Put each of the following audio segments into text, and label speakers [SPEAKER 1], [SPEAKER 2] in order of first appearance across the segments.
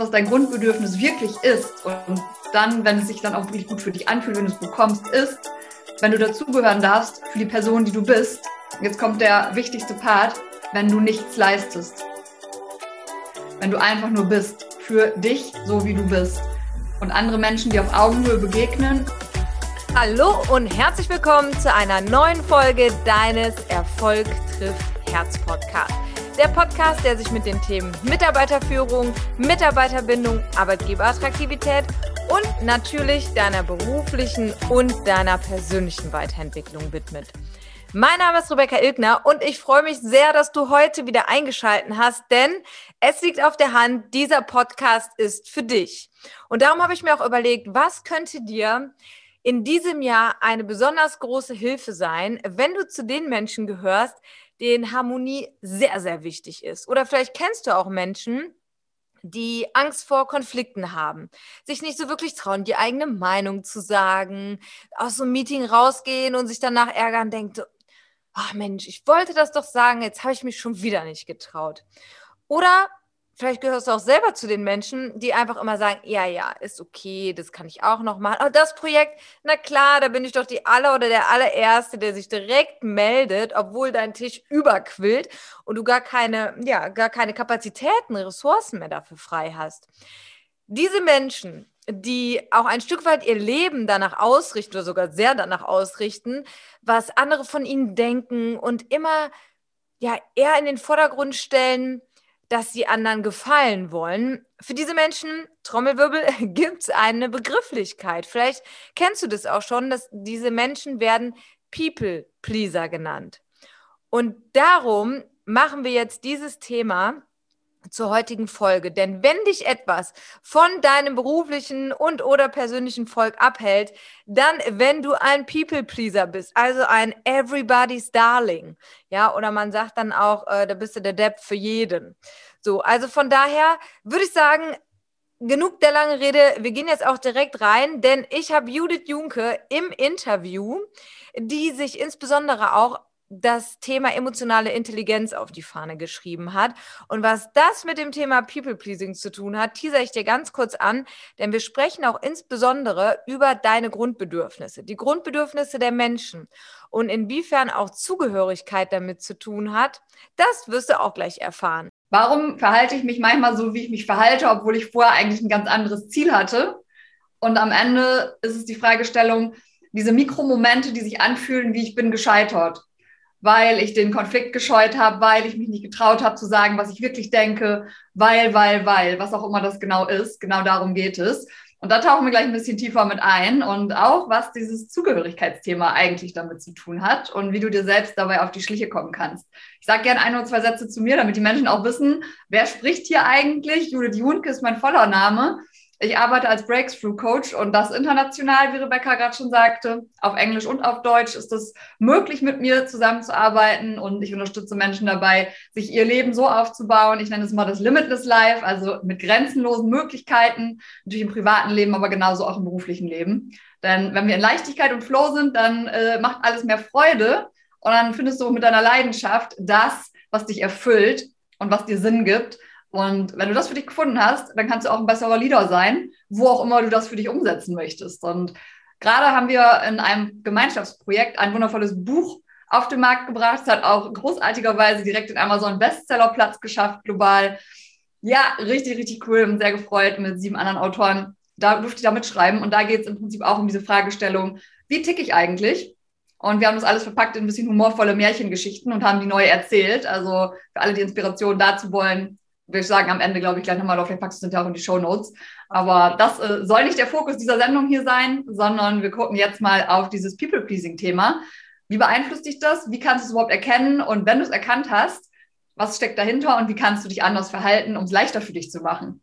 [SPEAKER 1] was dein Grundbedürfnis wirklich ist und dann, wenn es sich dann auch wirklich gut für dich anfühlt, wenn du es bekommst, ist, wenn du dazugehören darfst für die Person, die du bist. Jetzt kommt der wichtigste Part, wenn du nichts leistest. Wenn du einfach nur bist, für dich, so wie du bist. Und andere Menschen, die auf Augenhöhe begegnen.
[SPEAKER 2] Hallo und herzlich willkommen zu einer neuen Folge deines Erfolg trifft Herz Podcast. Der Podcast, der sich mit den Themen Mitarbeiterführung, Mitarbeiterbindung, Arbeitgeberattraktivität und natürlich deiner beruflichen und deiner persönlichen Weiterentwicklung widmet. Mein Name ist Rebecca Ilgner und ich freue mich sehr, dass du heute wieder eingeschalten hast, denn es liegt auf der Hand, dieser Podcast ist für dich. Und darum habe ich mir auch überlegt, was könnte dir in diesem Jahr eine besonders große Hilfe sein, wenn du zu den Menschen gehörst, denen Harmonie sehr, sehr wichtig ist. Oder vielleicht kennst du auch Menschen, die Angst vor Konflikten haben, sich nicht so wirklich trauen, die eigene Meinung zu sagen, aus so einem Meeting rausgehen und sich danach ärgern, denkt, ach Mensch, ich wollte das doch sagen, jetzt habe ich mich schon wieder nicht getraut. Oder Vielleicht gehörst du auch selber zu den Menschen, die einfach immer sagen, ja, ja, ist okay, das kann ich auch noch machen. Aber das Projekt, na klar, da bin ich doch die aller oder der allererste, der sich direkt meldet, obwohl dein Tisch überquillt und du gar keine, ja, gar keine Kapazitäten, Ressourcen mehr dafür frei hast. Diese Menschen, die auch ein Stück weit ihr Leben danach ausrichten oder sogar sehr danach ausrichten, was andere von ihnen denken und immer ja eher in den Vordergrund stellen, dass sie anderen gefallen wollen. Für diese Menschen, Trommelwirbel, gibt es eine Begrifflichkeit. Vielleicht kennst du das auch schon, dass diese Menschen werden People Pleaser genannt. Und darum machen wir jetzt dieses Thema zur heutigen Folge. Denn wenn dich etwas von deinem beruflichen und oder persönlichen Volk abhält, dann wenn du ein People Pleaser bist, also ein Everybody's Darling, ja, oder man sagt dann auch, äh, da bist du der Depp für jeden. So, also von daher würde ich sagen, genug der langen Rede. Wir gehen jetzt auch direkt rein, denn ich habe Judith Junke im Interview, die sich insbesondere auch das Thema emotionale Intelligenz auf die Fahne geschrieben hat. Und was das mit dem Thema People-Pleasing zu tun hat, teaser ich dir ganz kurz an, denn wir sprechen auch insbesondere über deine Grundbedürfnisse, die Grundbedürfnisse der Menschen und inwiefern auch Zugehörigkeit damit zu tun hat, das wirst du auch gleich erfahren.
[SPEAKER 1] Warum verhalte ich mich manchmal so, wie ich mich verhalte, obwohl ich vorher eigentlich ein ganz anderes Ziel hatte? Und am Ende ist es die Fragestellung, diese Mikromomente, die sich anfühlen, wie ich bin gescheitert weil ich den Konflikt gescheut habe, weil ich mich nicht getraut habe zu sagen, was ich wirklich denke, weil, weil, weil, was auch immer das genau ist. Genau darum geht es. Und da tauchen wir gleich ein bisschen tiefer mit ein und auch, was dieses Zugehörigkeitsthema eigentlich damit zu tun hat und wie du dir selbst dabei auf die Schliche kommen kannst. Ich sage gerne ein oder zwei Sätze zu mir, damit die Menschen auch wissen, wer spricht hier eigentlich. Judith Junke ist mein voller Name. Ich arbeite als Breakthrough Coach und das international, wie Rebecca gerade schon sagte. Auf Englisch und auf Deutsch ist es möglich, mit mir zusammenzuarbeiten und ich unterstütze Menschen dabei, sich ihr Leben so aufzubauen. Ich nenne es mal das Limitless Life, also mit grenzenlosen Möglichkeiten, natürlich im privaten Leben, aber genauso auch im beruflichen Leben. Denn wenn wir in Leichtigkeit und Flow sind, dann äh, macht alles mehr Freude und dann findest du mit deiner Leidenschaft das, was dich erfüllt und was dir Sinn gibt. Und wenn du das für dich gefunden hast, dann kannst du auch ein besserer Leader sein, wo auch immer du das für dich umsetzen möchtest. Und gerade haben wir in einem Gemeinschaftsprojekt ein wundervolles Buch auf den Markt gebracht. Es hat auch großartigerweise direkt den Amazon Bestsellerplatz geschafft, global. Ja, richtig, richtig cool. Bin sehr gefreut mit sieben anderen Autoren. Da durfte ich da mitschreiben. Und da geht es im Prinzip auch um diese Fragestellung, wie ticke ich eigentlich? Und wir haben das alles verpackt in ein bisschen humorvolle Märchengeschichten und haben die neu erzählt. Also für alle, die Inspiration dazu wollen, ich sagen, am Ende, glaube ich, gleich nochmal auf, vielleicht packst du es auch in die Show Notes. Aber das äh, soll nicht der Fokus dieser Sendung hier sein, sondern wir gucken jetzt mal auf dieses People-Pleasing-Thema. Wie beeinflusst dich das? Wie kannst du es überhaupt erkennen? Und wenn du es erkannt hast, was steckt dahinter und wie kannst du dich anders verhalten, um es leichter für dich zu machen?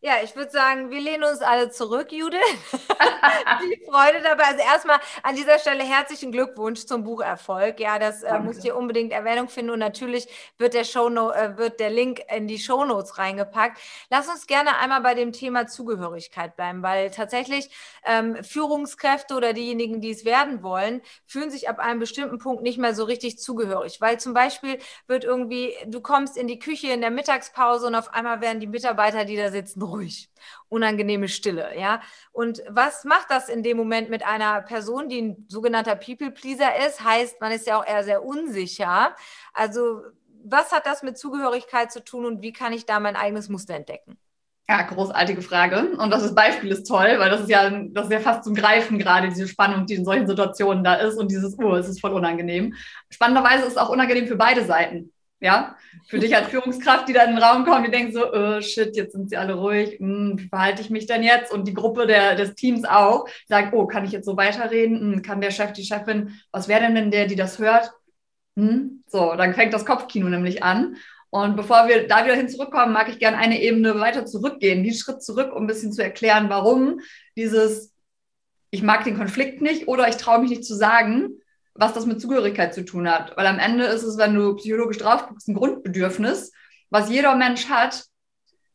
[SPEAKER 2] Ja, ich würde sagen, wir lehnen uns alle zurück, Judith. Viel Freude dabei. Also erstmal an dieser Stelle herzlichen Glückwunsch zum Bucherfolg. Ja, das äh, muss hier unbedingt Erwähnung finden und natürlich wird der, Show äh, wird der Link in die Shownotes reingepackt. Lass uns gerne einmal bei dem Thema Zugehörigkeit bleiben, weil tatsächlich ähm, Führungskräfte oder diejenigen, die es werden wollen, fühlen sich ab einem bestimmten Punkt nicht mehr so richtig zugehörig, weil zum Beispiel wird irgendwie, du kommst in die Küche in der Mittagspause und auf einmal werden die Mitarbeiter, die da sitzen, ruhig, unangenehme Stille, ja. Und was macht das in dem Moment mit einer Person, die ein sogenannter People-Pleaser ist? Heißt, man ist ja auch eher sehr unsicher. Also, was hat das mit Zugehörigkeit zu tun und wie kann ich da mein eigenes Muster entdecken?
[SPEAKER 1] Ja, großartige Frage. Und das Beispiel ist toll, weil das ist ja, das ist ja fast zum Greifen gerade, diese Spannung, die in solchen Situationen da ist und dieses, oh, es ist voll unangenehm. Spannenderweise ist es auch unangenehm für beide Seiten. Ja, für dich als Führungskraft, die da in den Raum kommt, die denkt so, oh, shit, jetzt sind sie alle ruhig, hm, wie verhalte ich mich denn jetzt? Und die Gruppe der, des Teams auch sagt, oh, kann ich jetzt so weiterreden? Hm, kann der Chef, die Chefin, was wäre denn denn der, die das hört? Hm? So, dann fängt das Kopfkino nämlich an. Und bevor wir da wieder hin zurückkommen, mag ich gerne eine Ebene weiter zurückgehen, einen Schritt zurück, um ein bisschen zu erklären, warum dieses, ich mag den Konflikt nicht oder ich traue mich nicht zu sagen, was das mit Zugehörigkeit zu tun hat. Weil am Ende ist es, wenn du psychologisch drauf guckst, ein Grundbedürfnis, was jeder Mensch hat,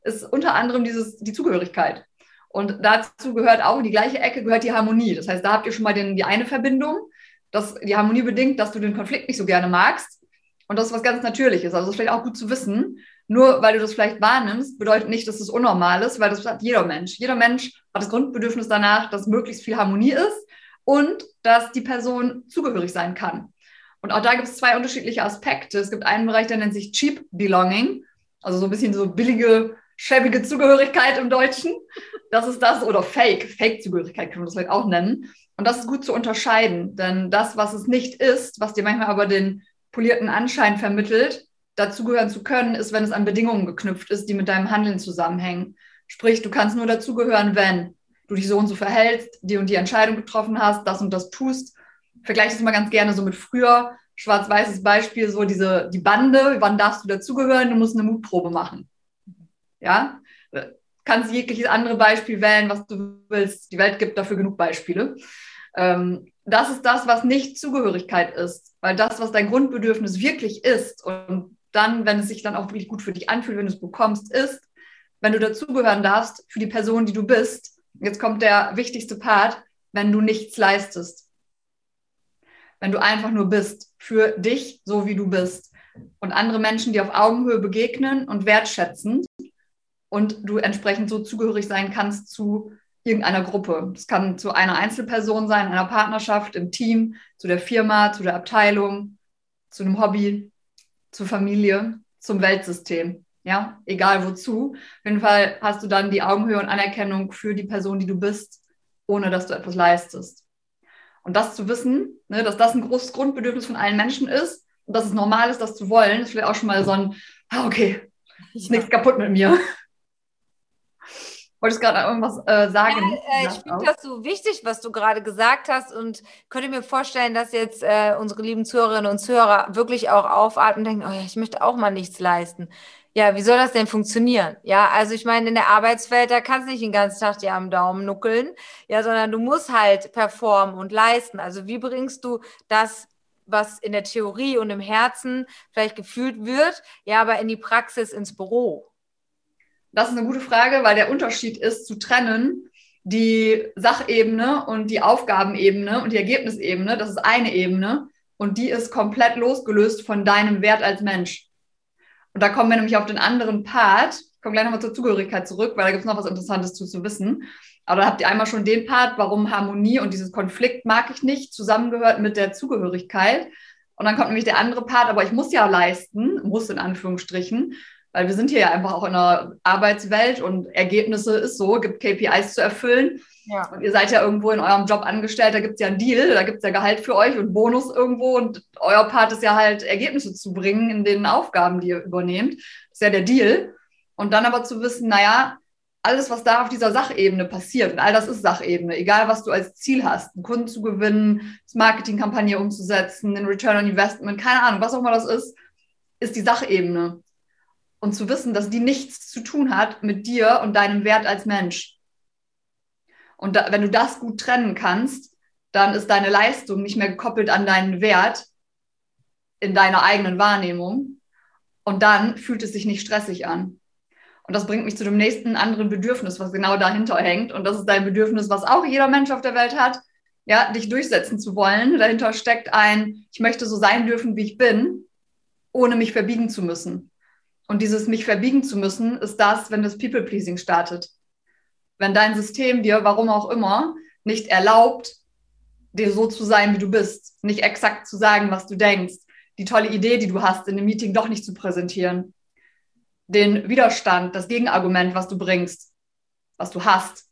[SPEAKER 1] ist unter anderem dieses, die Zugehörigkeit. Und dazu gehört auch in die gleiche Ecke gehört die Harmonie. Das heißt, da habt ihr schon mal den, die eine Verbindung, dass die Harmonie bedingt, dass du den Konflikt nicht so gerne magst. Und das ist was ganz Natürliches. Also das ist vielleicht auch gut zu wissen. Nur weil du das vielleicht wahrnimmst, bedeutet nicht, dass es unnormal ist, weil das hat jeder Mensch. Jeder Mensch hat das Grundbedürfnis danach, dass möglichst viel Harmonie ist und dass die Person zugehörig sein kann. Und auch da gibt es zwei unterschiedliche Aspekte. Es gibt einen Bereich, der nennt sich Cheap Belonging, also so ein bisschen so billige, schäbige Zugehörigkeit im Deutschen. Das ist das, oder Fake, Fake-Zugehörigkeit können wir das vielleicht auch nennen. Und das ist gut zu unterscheiden, denn das, was es nicht ist, was dir manchmal aber den polierten Anschein vermittelt, dazugehören zu können, ist, wenn es an Bedingungen geknüpft ist, die mit deinem Handeln zusammenhängen. Sprich, du kannst nur dazugehören, wenn du dich so und so verhältst, die und die Entscheidung getroffen hast, das und das tust. Vergleiche das mal ganz gerne so mit früher. Schwarz-weißes Beispiel, so diese, die Bande, wann darfst du dazugehören? Du musst eine Mutprobe machen. Ja, kannst jegliches andere Beispiel wählen, was du willst. Die Welt gibt dafür genug Beispiele. Ähm, das ist das, was nicht Zugehörigkeit ist, weil das, was dein Grundbedürfnis wirklich ist und dann, wenn es sich dann auch wirklich gut für dich anfühlt, wenn du es bekommst, ist, wenn du dazugehören darfst für die Person, die du bist, Jetzt kommt der wichtigste Part, wenn du nichts leistest. Wenn du einfach nur bist, für dich, so wie du bist. Und andere Menschen, die auf Augenhöhe begegnen und wertschätzen und du entsprechend so zugehörig sein kannst zu irgendeiner Gruppe. Das kann zu einer Einzelperson sein, einer Partnerschaft, im Team, zu der Firma, zu der Abteilung, zu einem Hobby, zur Familie, zum Weltsystem ja, egal wozu. Auf jeden Fall hast du dann die Augenhöhe und Anerkennung für die Person, die du bist, ohne dass du etwas leistest. Und das zu wissen, ne, dass das ein großes Grundbedürfnis von allen Menschen ist und dass es normal ist, das zu wollen, ist vielleicht auch schon mal so ein, ah, okay, ist nichts kaputt mit mir. Wolltest du gerade irgendwas äh, sagen?
[SPEAKER 2] Ja, äh, ich finde das so wichtig, was du gerade gesagt hast und könnte mir vorstellen, dass jetzt äh, unsere lieben Zuhörerinnen und Zuhörer wirklich auch aufatmen und denken, oh ja, ich möchte auch mal nichts leisten. Ja, wie soll das denn funktionieren? Ja, also ich meine, in der Arbeitswelt, da kannst du nicht den ganzen Tag dir am Daumen nuckeln, ja, sondern du musst halt performen und leisten. Also wie bringst du das, was in der Theorie und im Herzen vielleicht gefühlt wird, ja, aber in die Praxis ins Büro?
[SPEAKER 1] Das ist eine gute Frage, weil der Unterschied ist zu trennen, die Sachebene und die Aufgabenebene und die Ergebnisebene, das ist eine Ebene und die ist komplett losgelöst von deinem Wert als Mensch. Und da kommen wir nämlich auf den anderen Part. Ich komme gleich nochmal zur Zugehörigkeit zurück, weil da gibt es noch was Interessantes zu, zu wissen. Aber da habt ihr einmal schon den Part, warum Harmonie und dieses Konflikt mag ich nicht, zusammengehört mit der Zugehörigkeit. Und dann kommt nämlich der andere Part, aber ich muss ja leisten, muss in Anführungsstrichen, weil wir sind hier ja einfach auch in einer Arbeitswelt und Ergebnisse ist so, gibt KPIs zu erfüllen. Ja. Und ihr seid ja irgendwo in eurem Job angestellt, da gibt es ja einen Deal, da gibt es ja Gehalt für euch und Bonus irgendwo und euer Part ist ja halt, Ergebnisse zu bringen in den Aufgaben, die ihr übernehmt. Das ist ja der Deal. Und dann aber zu wissen, naja, alles, was da auf dieser Sachebene passiert, und all das ist Sachebene, egal was du als Ziel hast, einen Kunden zu gewinnen, das Marketingkampagne umzusetzen, den Return on Investment, keine Ahnung, was auch immer das ist, ist die Sachebene. und zu wissen, dass die nichts zu tun hat mit dir und deinem Wert als Mensch. Und da, wenn du das gut trennen kannst, dann ist deine Leistung nicht mehr gekoppelt an deinen Wert in deiner eigenen Wahrnehmung. Und dann fühlt es sich nicht stressig an. Und das bringt mich zu dem nächsten anderen Bedürfnis, was genau dahinter hängt. Und das ist dein Bedürfnis, was auch jeder Mensch auf der Welt hat, ja, dich durchsetzen zu wollen. Dahinter steckt ein, ich möchte so sein dürfen, wie ich bin, ohne mich verbiegen zu müssen. Und dieses mich verbiegen zu müssen, ist das, wenn das People-Pleasing startet. Wenn dein System dir, warum auch immer, nicht erlaubt, dir so zu sein, wie du bist, nicht exakt zu sagen, was du denkst, die tolle Idee, die du hast, in dem Meeting doch nicht zu präsentieren, den Widerstand, das Gegenargument, was du bringst, was du hast,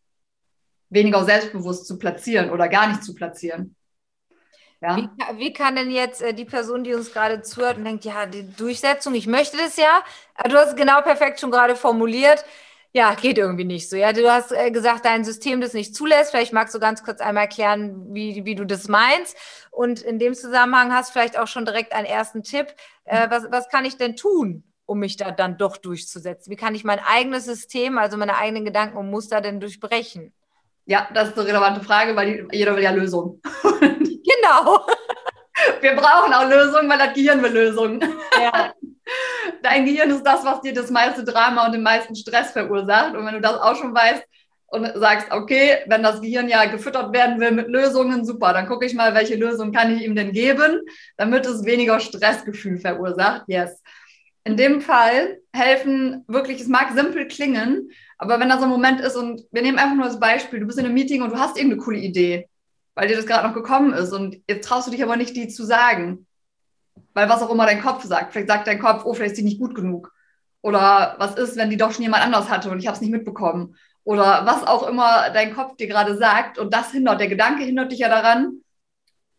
[SPEAKER 1] weniger selbstbewusst zu platzieren oder gar nicht zu platzieren.
[SPEAKER 2] Ja. Wie, wie, kann denn jetzt äh, die Person, die uns gerade zuhört und denkt, ja, die Durchsetzung, ich möchte das ja, du hast es genau perfekt schon gerade formuliert, ja, geht irgendwie nicht so. Ja, du hast äh, gesagt, dein System das nicht zulässt. Vielleicht magst du ganz kurz einmal erklären, wie, wie du das meinst. Und in dem Zusammenhang hast du vielleicht auch schon direkt einen ersten Tipp. Äh, was, was kann ich denn tun, um mich da dann doch durchzusetzen? Wie kann ich mein eigenes System, also meine eigenen Gedanken und Muster denn durchbrechen?
[SPEAKER 1] Ja, das ist eine relevante Frage, weil jeder will ja Lösungen.
[SPEAKER 2] genau.
[SPEAKER 1] Wir brauchen auch Lösungen, weil das Gehirn will Lösungen. Ja. Dein Gehirn ist das, was dir das meiste Drama und den meisten Stress verursacht. Und wenn du das auch schon weißt und sagst, okay, wenn das Gehirn ja gefüttert werden will mit Lösungen, super, dann gucke ich mal, welche Lösung kann ich ihm denn geben, damit es weniger Stressgefühl verursacht. Yes. In dem Fall helfen wirklich, es mag simpel klingen, aber wenn da so ein Moment ist und wir nehmen einfach nur das Beispiel, du bist in einem Meeting und du hast irgendeine coole Idee, weil dir das gerade noch gekommen ist und jetzt traust du dich aber nicht, die zu sagen. Weil was auch immer dein Kopf sagt. Vielleicht sagt dein Kopf, oh, vielleicht ist die nicht gut genug. Oder was ist, wenn die doch schon jemand anders hatte und ich habe es nicht mitbekommen. Oder was auch immer dein Kopf dir gerade sagt. Und das hindert, der Gedanke hindert dich ja daran,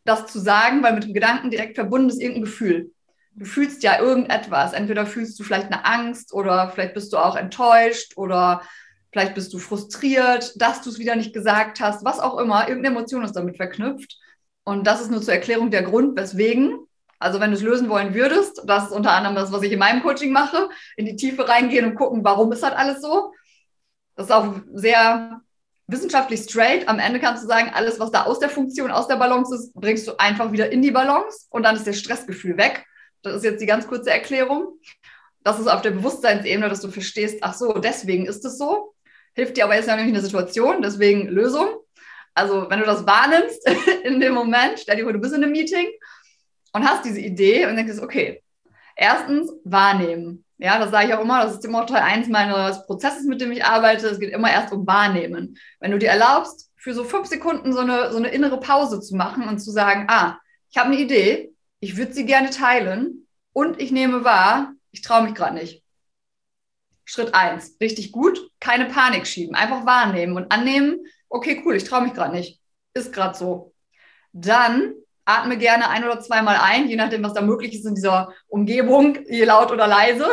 [SPEAKER 1] das zu sagen, weil mit dem Gedanken direkt verbunden ist irgendein Gefühl. Du fühlst ja irgendetwas. Entweder fühlst du vielleicht eine Angst oder vielleicht bist du auch enttäuscht oder vielleicht bist du frustriert, dass du es wieder nicht gesagt hast, was auch immer. Irgendeine Emotion ist damit verknüpft. Und das ist nur zur Erklärung der Grund, weswegen also wenn du es lösen wollen würdest, das ist unter anderem das, was ich in meinem Coaching mache, in die Tiefe reingehen und gucken, warum ist das alles so. Das ist auch sehr wissenschaftlich straight. Am Ende kannst du sagen, alles, was da aus der Funktion, aus der Balance ist, bringst du einfach wieder in die Balance und dann ist das Stressgefühl weg. Das ist jetzt die ganz kurze Erklärung. Das ist auf der Bewusstseinsebene, dass du verstehst, ach so, deswegen ist es so. Hilft dir aber jetzt nämlich eine Situation, deswegen Lösung. Also, wenn du das wahrnimmst in dem Moment, stell dir vor, du bist in einem Meeting und hast diese Idee und denkst, okay, erstens wahrnehmen. Ja, das sage ich auch immer, das ist immer Teil eins meines Prozesses, mit dem ich arbeite. Es geht immer erst um Wahrnehmen. Wenn du dir erlaubst, für so fünf Sekunden so eine, so eine innere Pause zu machen und zu sagen, ah, ich habe eine Idee, ich würde sie gerne teilen und ich nehme wahr, ich traue mich gerade nicht. Schritt eins, richtig gut, keine Panik schieben, einfach wahrnehmen und annehmen, okay, cool, ich traue mich gerade nicht. Ist gerade so. Dann atme gerne ein oder zweimal ein, je nachdem, was da möglich ist in dieser Umgebung, je laut oder leise.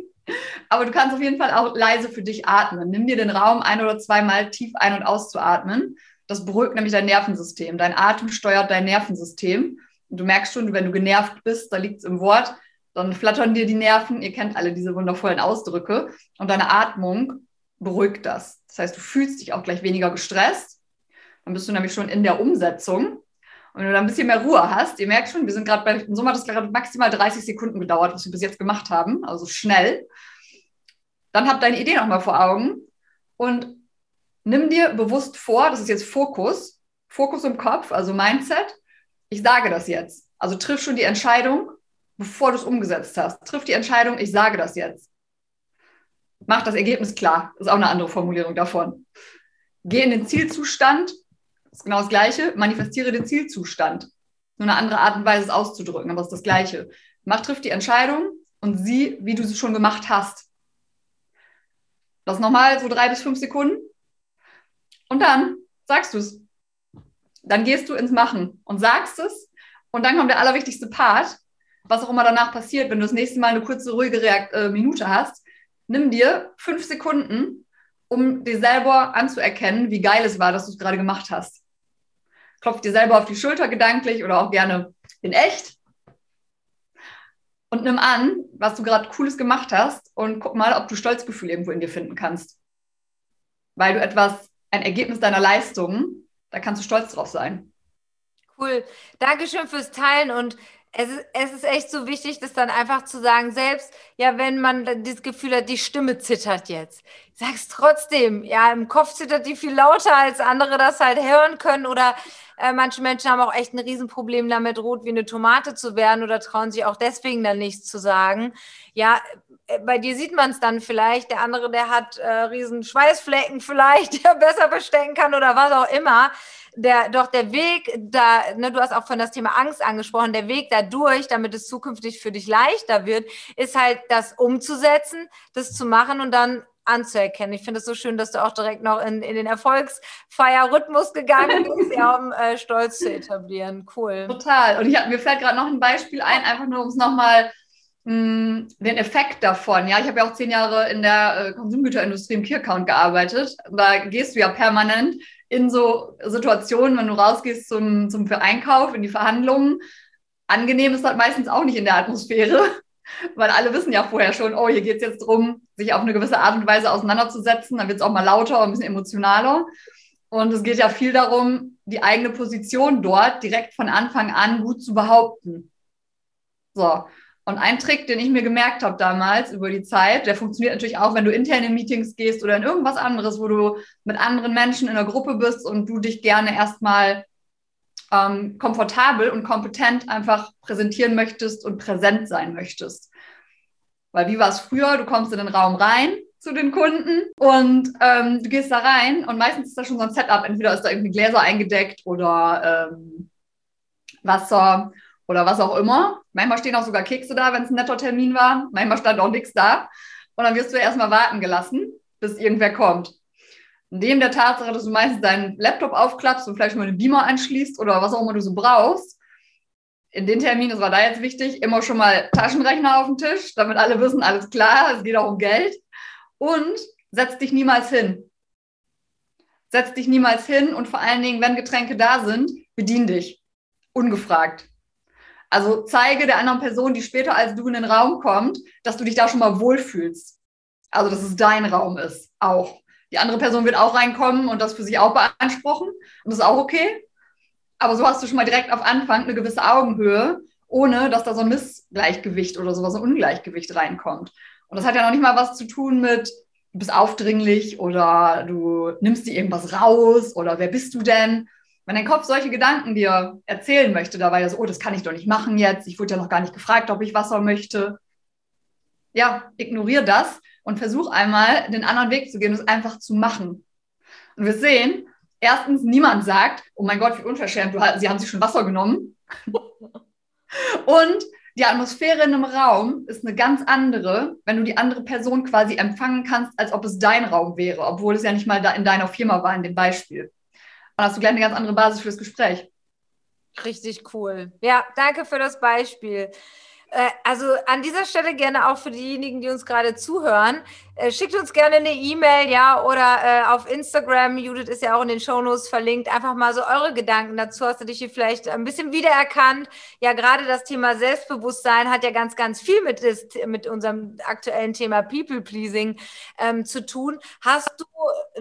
[SPEAKER 1] Aber du kannst auf jeden Fall auch leise für dich atmen. Nimm dir den Raum ein oder zweimal tief ein- und auszuatmen. Das beruhigt nämlich dein Nervensystem. Dein Atem steuert dein Nervensystem. Und du merkst schon, wenn du genervt bist, da liegt es im Wort, dann flattern dir die Nerven. Ihr kennt alle diese wundervollen Ausdrücke. Und deine Atmung beruhigt das. Das heißt, du fühlst dich auch gleich weniger gestresst. Dann bist du nämlich schon in der Umsetzung. Und wenn du da ein bisschen mehr Ruhe hast, ihr merkt schon, wir sind gerade bei, Summe hat es gerade maximal 30 Sekunden gedauert, was wir bis jetzt gemacht haben, also schnell. Dann hab deine Idee nochmal vor Augen und nimm dir bewusst vor, das ist jetzt Fokus, Fokus im Kopf, also Mindset. Ich sage das jetzt. Also triff schon die Entscheidung, bevor du es umgesetzt hast. Triff die Entscheidung, ich sage das jetzt. Mach das Ergebnis klar. Das ist auch eine andere Formulierung davon. Geh in den Zielzustand ist genau das Gleiche. Manifestiere den Zielzustand. Nur eine andere Art und Weise, es auszudrücken, aber es ist das Gleiche. Mach, triff die Entscheidung und sieh, wie du sie schon gemacht hast. Das nochmal so drei bis fünf Sekunden. Und dann sagst du es. Dann gehst du ins Machen und sagst es. Und dann kommt der allerwichtigste Part, was auch immer danach passiert, wenn du das nächste Mal eine kurze, ruhige Reakt äh, Minute hast. Nimm dir fünf Sekunden, um dir selber anzuerkennen, wie geil es war, dass du es gerade gemacht hast klopf dir selber auf die Schulter gedanklich oder auch gerne in echt. und nimm an, was du gerade Cooles gemacht hast und guck mal, ob du Stolzgefühl irgendwo in dir finden kannst. Weil du etwas, ein Ergebnis deiner Leistungen, da kannst du stolz drauf sein.
[SPEAKER 2] Cool. Dankeschön fürs Teilen und es ist, es ist echt so wichtig, das dann einfach zu sagen, selbst ja, wenn man das Gefühl hat, die Stimme zittert jetzt, sag's trotzdem. Ja, im Kopf zittert die viel lauter, als andere das halt hören können. Oder äh, manche Menschen haben auch echt ein Riesenproblem damit, rot wie eine Tomate zu werden oder trauen sich auch deswegen dann nichts zu sagen. Ja, äh, bei dir sieht man es dann vielleicht, der andere, der hat äh, riesen Schweißflecken vielleicht, der besser bestecken kann oder was auch immer der, doch der Weg da, ne, du hast auch von das Thema Angst angesprochen, der Weg da durch, damit es zukünftig für dich leichter wird, ist halt das umzusetzen, das zu machen und dann anzuerkennen. Ich finde es so schön, dass du auch direkt noch in, in den Erfolgsfeierrhythmus gegangen bist, ja, um äh, Stolz zu etablieren. Cool.
[SPEAKER 1] Total. Und ich, mir fällt gerade noch ein Beispiel ein, einfach nur um es nochmal hm, den Effekt davon. Ja, ich habe ja auch zehn Jahre in der äh, Konsumgüterindustrie im Key-Account gearbeitet. Da gehst du ja permanent in so Situationen, wenn du rausgehst zum, zum für Einkauf, in die Verhandlungen. Angenehm ist das meistens auch nicht in der Atmosphäre, weil alle wissen ja vorher schon, oh, hier geht es jetzt darum, sich auf eine gewisse Art und Weise auseinanderzusetzen. Dann wird es auch mal lauter und ein bisschen emotionaler. Und es geht ja viel darum, die eigene Position dort direkt von Anfang an gut zu behaupten. So. Und ein Trick, den ich mir gemerkt habe damals über die Zeit, der funktioniert natürlich auch, wenn du interne Meetings gehst oder in irgendwas anderes, wo du mit anderen Menschen in der Gruppe bist und du dich gerne erstmal ähm, komfortabel und kompetent einfach präsentieren möchtest und präsent sein möchtest. Weil wie war es früher? Du kommst in den Raum rein zu den Kunden und ähm, du gehst da rein und meistens ist da schon so ein Setup. Entweder ist da irgendwie Gläser eingedeckt oder ähm, Wasser oder was auch immer. Manchmal stehen auch sogar Kekse da, wenn es ein netter Termin war. Manchmal stand auch nichts da. Und dann wirst du erstmal warten gelassen, bis irgendwer kommt. Neben der Tatsache, dass du meistens deinen Laptop aufklappst und vielleicht mal einen Beamer anschließt oder was auch immer du so brauchst, in den Termin, das war da jetzt wichtig, immer schon mal Taschenrechner auf den Tisch, damit alle wissen, alles klar, es geht auch um Geld. Und setz dich niemals hin. Setz dich niemals hin und vor allen Dingen, wenn Getränke da sind, bedien dich. Ungefragt. Also zeige der anderen Person, die später als du in den Raum kommt, dass du dich da schon mal wohlfühlst. Also, dass es dein Raum ist, auch. Die andere Person wird auch reinkommen und das für sich auch beanspruchen. Und das ist auch okay. Aber so hast du schon mal direkt auf Anfang eine gewisse Augenhöhe, ohne dass da so ein Missgleichgewicht oder sowas, ein Ungleichgewicht reinkommt. Und das hat ja noch nicht mal was zu tun mit, du bist aufdringlich oder du nimmst dir irgendwas raus oder wer bist du denn? Wenn dein Kopf solche Gedanken dir erzählen möchte, dabei ja so, oh, das kann ich doch nicht machen jetzt, ich wurde ja noch gar nicht gefragt, ob ich Wasser möchte. Ja, ignoriere das und versuch einmal, den anderen Weg zu gehen und es einfach zu machen. Und wir sehen, erstens, niemand sagt, oh mein Gott, wie unverschämt, du, sie haben sich schon Wasser genommen. und die Atmosphäre in einem Raum ist eine ganz andere, wenn du die andere Person quasi empfangen kannst, als ob es dein Raum wäre, obwohl es ja nicht mal da in deiner Firma war in dem Beispiel. Dann hast du gleich eine ganz andere Basis fürs Gespräch.
[SPEAKER 2] Richtig cool. Ja, danke für das Beispiel. Äh, also an dieser Stelle gerne auch für diejenigen, die uns gerade zuhören. Äh, schickt uns gerne eine E-Mail, ja, oder äh, auf Instagram. Judith ist ja auch in den Shownotes verlinkt. Einfach mal so eure Gedanken dazu. Hast du dich hier vielleicht ein bisschen wiedererkannt? Ja, gerade das Thema Selbstbewusstsein hat ja ganz, ganz viel mit, das, mit unserem aktuellen Thema People Pleasing ähm, zu tun. Hast du,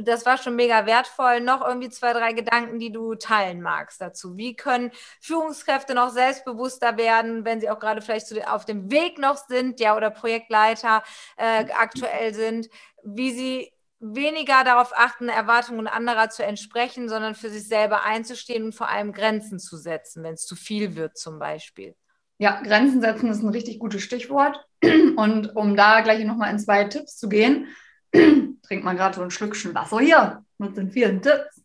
[SPEAKER 2] das war schon mega wertvoll, noch irgendwie zwei, drei Gedanken, die du teilen magst dazu? Wie können Führungskräfte noch selbstbewusster werden, wenn sie auch gerade vielleicht auf dem Weg noch sind, ja, oder Projektleiter äh, aktuell sind? Sind, wie sie weniger darauf achten, Erwartungen anderer zu entsprechen, sondern für sich selber einzustehen und vor allem Grenzen zu setzen, wenn es zu viel wird zum Beispiel.
[SPEAKER 1] Ja, Grenzen setzen ist ein richtig gutes Stichwort. Und um da gleich nochmal in zwei Tipps zu gehen, trinkt man gerade so ein Schlückchen Wasser hier mit den vielen Tipps.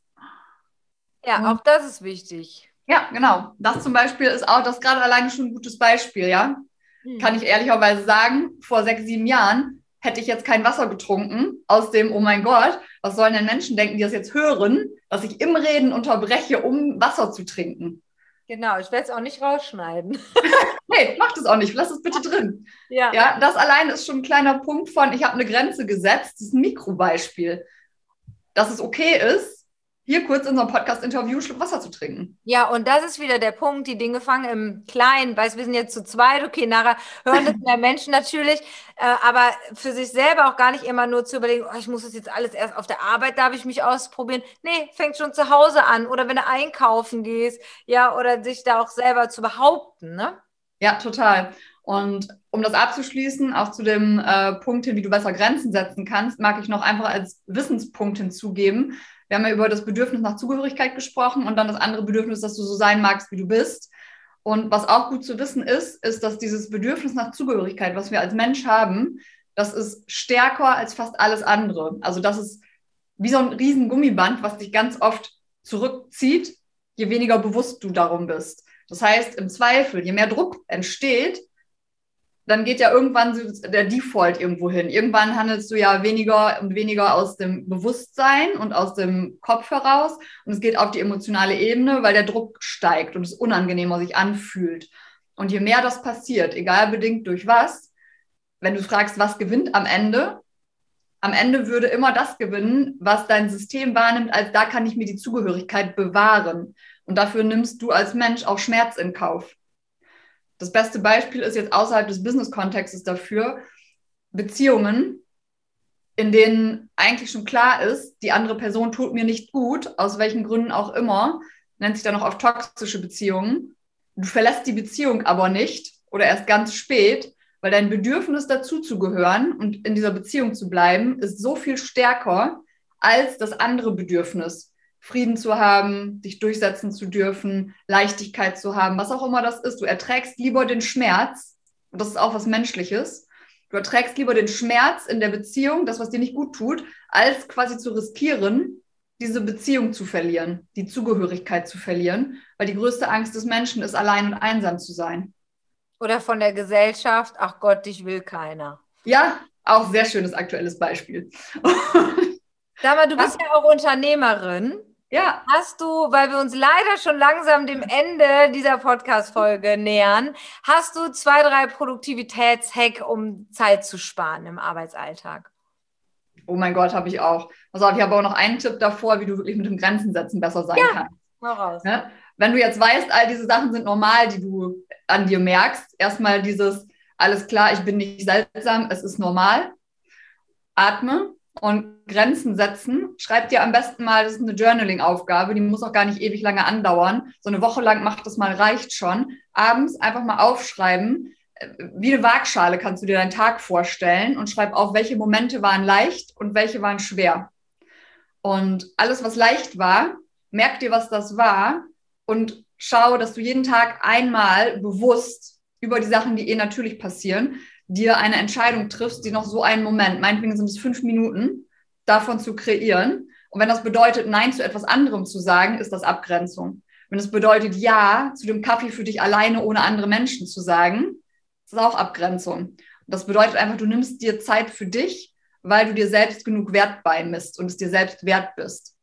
[SPEAKER 2] Ja, auch das ist wichtig.
[SPEAKER 1] Ja, genau. Das zum Beispiel ist auch, das gerade alleine schon ein gutes Beispiel, ja. Hm. Kann ich ehrlicherweise sagen, vor sechs, sieben Jahren hätte ich jetzt kein Wasser getrunken, aus dem, oh mein Gott, was sollen denn Menschen denken, die das jetzt hören, dass ich im Reden unterbreche, um Wasser zu trinken?
[SPEAKER 2] Genau, ich werde es auch nicht rausschneiden.
[SPEAKER 1] nee, mach das auch nicht, lass es bitte drin. Ja. ja das allein ist schon ein kleiner Punkt von, ich habe eine Grenze gesetzt, das ist ein Mikrobeispiel. Dass es okay ist, hier kurz in unserem Podcast-Interview Schluck Wasser zu trinken.
[SPEAKER 2] Ja, und das ist wieder der Punkt, die Dinge fangen im Kleinen. Weißt, wir sind jetzt zu zweit, okay, nachher hören das mehr Menschen natürlich, äh, aber für sich selber auch gar nicht immer nur zu überlegen, oh, ich muss das jetzt alles erst auf der Arbeit, darf ich mich ausprobieren. Nee, fängt schon zu Hause an oder wenn du einkaufen gehst, ja, oder sich da auch selber zu behaupten, ne?
[SPEAKER 1] Ja, total. Und um das abzuschließen, auch zu dem äh, Punkt hin, wie du besser Grenzen setzen kannst, mag ich noch einfach als Wissenspunkt hinzugeben. Wir haben ja über das Bedürfnis nach Zugehörigkeit gesprochen und dann das andere Bedürfnis, dass du so sein magst, wie du bist. Und was auch gut zu wissen ist, ist, dass dieses Bedürfnis nach Zugehörigkeit, was wir als Mensch haben, das ist stärker als fast alles andere. Also das ist wie so ein riesen Gummiband, was dich ganz oft zurückzieht, je weniger bewusst du darum bist. Das heißt, im Zweifel, je mehr Druck entsteht, dann geht ja irgendwann der Default irgendwo hin. Irgendwann handelst du ja weniger und weniger aus dem Bewusstsein und aus dem Kopf heraus und es geht auf die emotionale Ebene, weil der Druck steigt und es unangenehmer sich anfühlt. Und je mehr das passiert, egal bedingt durch was, wenn du fragst, was gewinnt am Ende, am Ende würde immer das gewinnen, was dein System wahrnimmt, als da kann ich mir die Zugehörigkeit bewahren. Und dafür nimmst du als Mensch auch Schmerz in Kauf. Das beste Beispiel ist jetzt außerhalb des Business-Kontextes dafür Beziehungen, in denen eigentlich schon klar ist, die andere Person tut mir nicht gut, aus welchen Gründen auch immer, nennt sich dann auch auf toxische Beziehungen. Du verlässt die Beziehung aber nicht oder erst ganz spät, weil dein Bedürfnis dazuzugehören und in dieser Beziehung zu bleiben, ist so viel stärker als das andere Bedürfnis. Frieden zu haben, dich durchsetzen zu dürfen, Leichtigkeit zu haben, was auch immer das ist. Du erträgst lieber den Schmerz, und das ist auch was Menschliches. Du erträgst lieber den Schmerz in der Beziehung, das, was dir nicht gut tut, als quasi zu riskieren, diese Beziehung zu verlieren, die Zugehörigkeit zu verlieren, weil die größte Angst des Menschen ist, allein und einsam zu sein.
[SPEAKER 2] Oder von der Gesellschaft, ach Gott, dich will keiner.
[SPEAKER 1] Ja, auch sehr schönes aktuelles Beispiel.
[SPEAKER 2] Sag mal, du bist ja auch Unternehmerin. Ja. Hast du, weil wir uns leider schon langsam dem Ende dieser Podcast-Folge nähern, hast du zwei, drei Produktivitätshack, um Zeit zu sparen im Arbeitsalltag?
[SPEAKER 1] Oh mein Gott, habe ich auch. Also ich habe auch noch einen Tipp davor, wie du wirklich mit dem Grenzen setzen besser sein ja, kannst. Mal raus. Ja? Wenn du jetzt weißt, all diese Sachen sind normal, die du an dir merkst, erstmal dieses, alles klar, ich bin nicht seltsam, es ist normal. Atme, und Grenzen setzen, schreib dir am besten mal, das ist eine Journaling-Aufgabe, die muss auch gar nicht ewig lange andauern. So eine Woche lang macht das mal, reicht schon. Abends einfach mal aufschreiben, äh, wie eine Waagschale kannst du dir deinen Tag vorstellen und schreib auf, welche Momente waren leicht und welche waren schwer. Und alles, was leicht war, merk dir, was das war und schau, dass du jeden Tag einmal bewusst über die Sachen, die eh natürlich passieren, dir eine Entscheidung triffst, die noch so einen Moment, meinetwegen sind es fünf Minuten, davon zu kreieren. Und wenn das bedeutet, Nein zu etwas anderem zu sagen, ist das Abgrenzung. Wenn es bedeutet, Ja zu dem Kaffee für dich alleine ohne andere Menschen zu sagen, ist das auch Abgrenzung. Und das bedeutet einfach, du nimmst dir Zeit für dich, weil du dir selbst genug Wert beimisst und es dir selbst wert bist.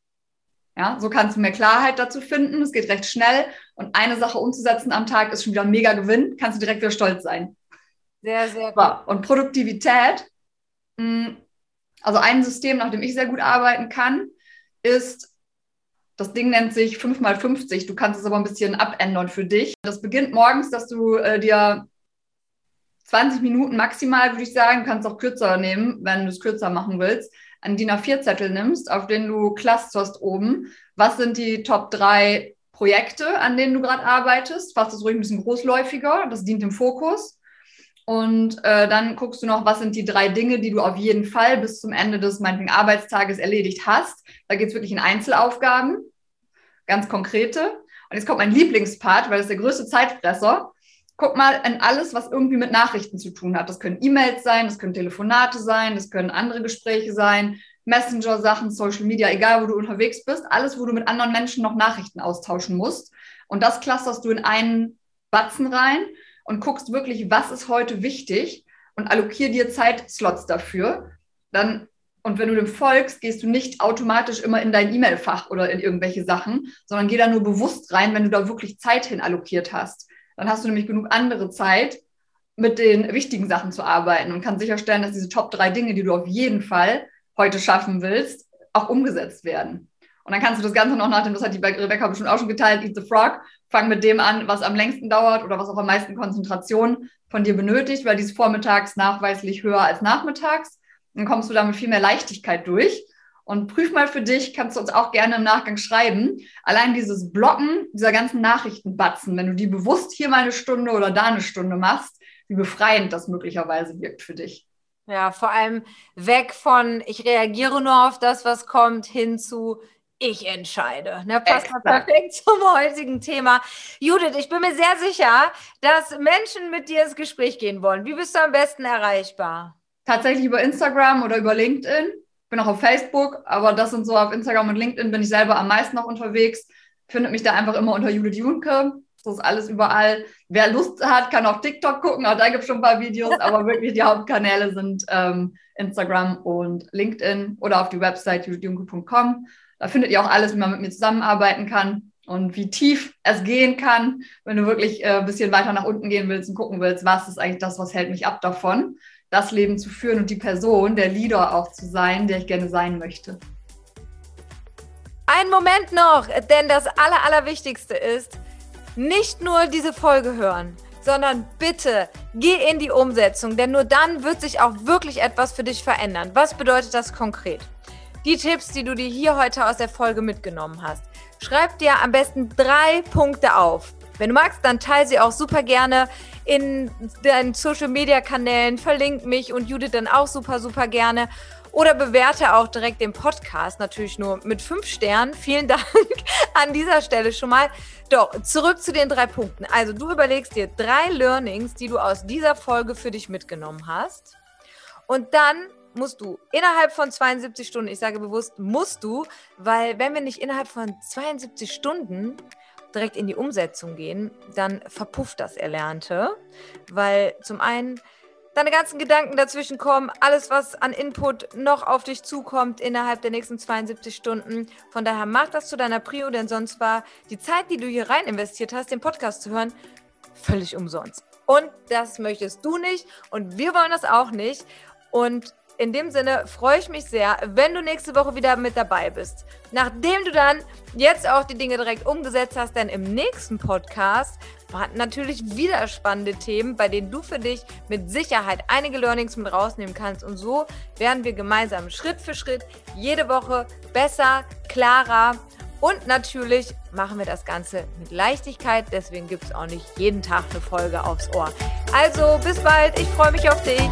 [SPEAKER 1] Ja, so kannst du mehr Klarheit dazu finden. Es geht recht schnell und eine Sache umzusetzen am Tag ist schon wieder ein mega Gewinn. Kannst du direkt wieder stolz sein.
[SPEAKER 2] Sehr, sehr gut.
[SPEAKER 1] Und Produktivität, hm, also ein System, nach dem ich sehr gut arbeiten kann, ist, das Ding nennt sich 5x50. Du kannst es aber ein bisschen abändern für dich. Das beginnt morgens, dass du äh, dir 20 Minuten maximal, würde ich sagen, kannst auch kürzer nehmen, wenn du es kürzer machen willst, einen DIN A4-Zettel nimmst, auf den du clusterst oben. Was sind die Top 3 Projekte, an denen du gerade arbeitest? Fass das ruhig ein bisschen großläufiger, das dient dem Fokus. Und äh, dann guckst du noch, was sind die drei Dinge, die du auf jeden Fall bis zum Ende des meinetwegen Arbeitstages erledigt hast. Da geht es wirklich in Einzelaufgaben, ganz konkrete. Und jetzt kommt mein Lieblingspart, weil das ist der größte Zeitfresser. Guck mal in alles, was irgendwie mit Nachrichten zu tun hat. Das können E-Mails sein, das können Telefonate sein, das können andere Gespräche sein, Messenger-Sachen, Social Media, egal wo du unterwegs bist, alles, wo du mit anderen Menschen noch Nachrichten austauschen musst. Und das clusterst du in einen Batzen rein und guckst wirklich, was ist heute wichtig und allokier dir Zeitslots dafür. Dann und wenn du dem folgst, gehst du nicht automatisch immer in dein E-Mail-Fach oder in irgendwelche Sachen, sondern geh da nur bewusst rein, wenn du da wirklich Zeit hin allokiert hast. Dann hast du nämlich genug andere Zeit, mit den wichtigen Sachen zu arbeiten und kannst sicherstellen, dass diese Top drei Dinge, die du auf jeden Fall heute schaffen willst, auch umgesetzt werden. Und dann kannst du das Ganze noch nach dem, das hat die Rebecca bestimmt auch schon geteilt, Eat the Frog, fang mit dem an, was am längsten dauert oder was auch am meisten Konzentration von dir benötigt, weil die ist vormittags nachweislich höher als nachmittags. Dann kommst du da mit viel mehr Leichtigkeit durch. Und prüf mal für dich, kannst du uns auch gerne im Nachgang schreiben. Allein dieses Blocken dieser ganzen Nachrichtenbatzen, wenn du die bewusst hier mal eine Stunde oder da eine Stunde machst, wie befreiend das möglicherweise wirkt für dich.
[SPEAKER 2] Ja, vor allem weg von, ich reagiere nur auf das, was kommt, hin zu, ich entscheide. Ne, passt Exakt. perfekt zum heutigen Thema. Judith, ich bin mir sehr sicher, dass Menschen mit dir ins Gespräch gehen wollen. Wie bist du am besten erreichbar?
[SPEAKER 1] Tatsächlich über Instagram oder über LinkedIn. Ich bin auch auf Facebook, aber das sind so auf Instagram und LinkedIn bin ich selber am meisten noch unterwegs. Findet mich da einfach immer unter Judith Junke. Das ist alles überall. Wer Lust hat, kann auf TikTok gucken. Auch da gibt es schon ein paar Videos, aber wirklich die Hauptkanäle sind ähm, Instagram und LinkedIn oder auf die Website judithjunke.com. Da findet ihr auch alles, wie man mit mir zusammenarbeiten kann und wie tief es gehen kann, wenn du wirklich äh, ein bisschen weiter nach unten gehen willst und gucken willst, was ist eigentlich das, was hält mich ab davon, das Leben zu führen und die Person, der Leader auch zu sein, der ich gerne sein möchte.
[SPEAKER 2] Ein Moment noch, denn das Aller, Allerwichtigste ist, nicht nur diese Folge hören, sondern bitte geh in die Umsetzung, denn nur dann wird sich auch wirklich etwas für dich verändern. Was bedeutet das konkret? Die Tipps, die du dir hier heute aus der Folge mitgenommen hast. Schreib dir am besten drei Punkte auf. Wenn du magst, dann teile sie auch super gerne in deinen Social Media Kanälen. Verlink mich und Judith dann auch super, super gerne. Oder bewerte auch direkt den Podcast, natürlich nur mit fünf Sternen. Vielen Dank an dieser Stelle schon mal. Doch, zurück zu den drei Punkten. Also, du überlegst dir drei Learnings, die du aus dieser Folge für dich mitgenommen hast. Und dann musst du innerhalb von 72 Stunden, ich sage bewusst musst du, weil wenn wir nicht innerhalb von 72 Stunden direkt in die Umsetzung gehen, dann verpufft das Erlernte, weil zum einen deine ganzen Gedanken dazwischen kommen, alles, was an Input noch auf dich zukommt innerhalb der nächsten 72 Stunden. Von daher mach das zu deiner Prio, denn sonst war die Zeit, die du hier rein investiert hast, den Podcast zu hören, völlig umsonst. Und das möchtest du nicht und wir wollen das auch nicht. Und in dem Sinne freue ich mich sehr, wenn du nächste Woche wieder mit dabei bist. Nachdem du dann jetzt auch die Dinge direkt umgesetzt hast, denn im nächsten Podcast warten natürlich wieder spannende Themen, bei denen du für dich mit Sicherheit einige Learnings mit rausnehmen kannst. Und so werden wir gemeinsam Schritt für Schritt jede Woche besser, klarer und natürlich machen wir das Ganze mit Leichtigkeit. Deswegen gibt es auch nicht jeden Tag eine Folge aufs Ohr. Also bis bald, ich freue mich auf dich.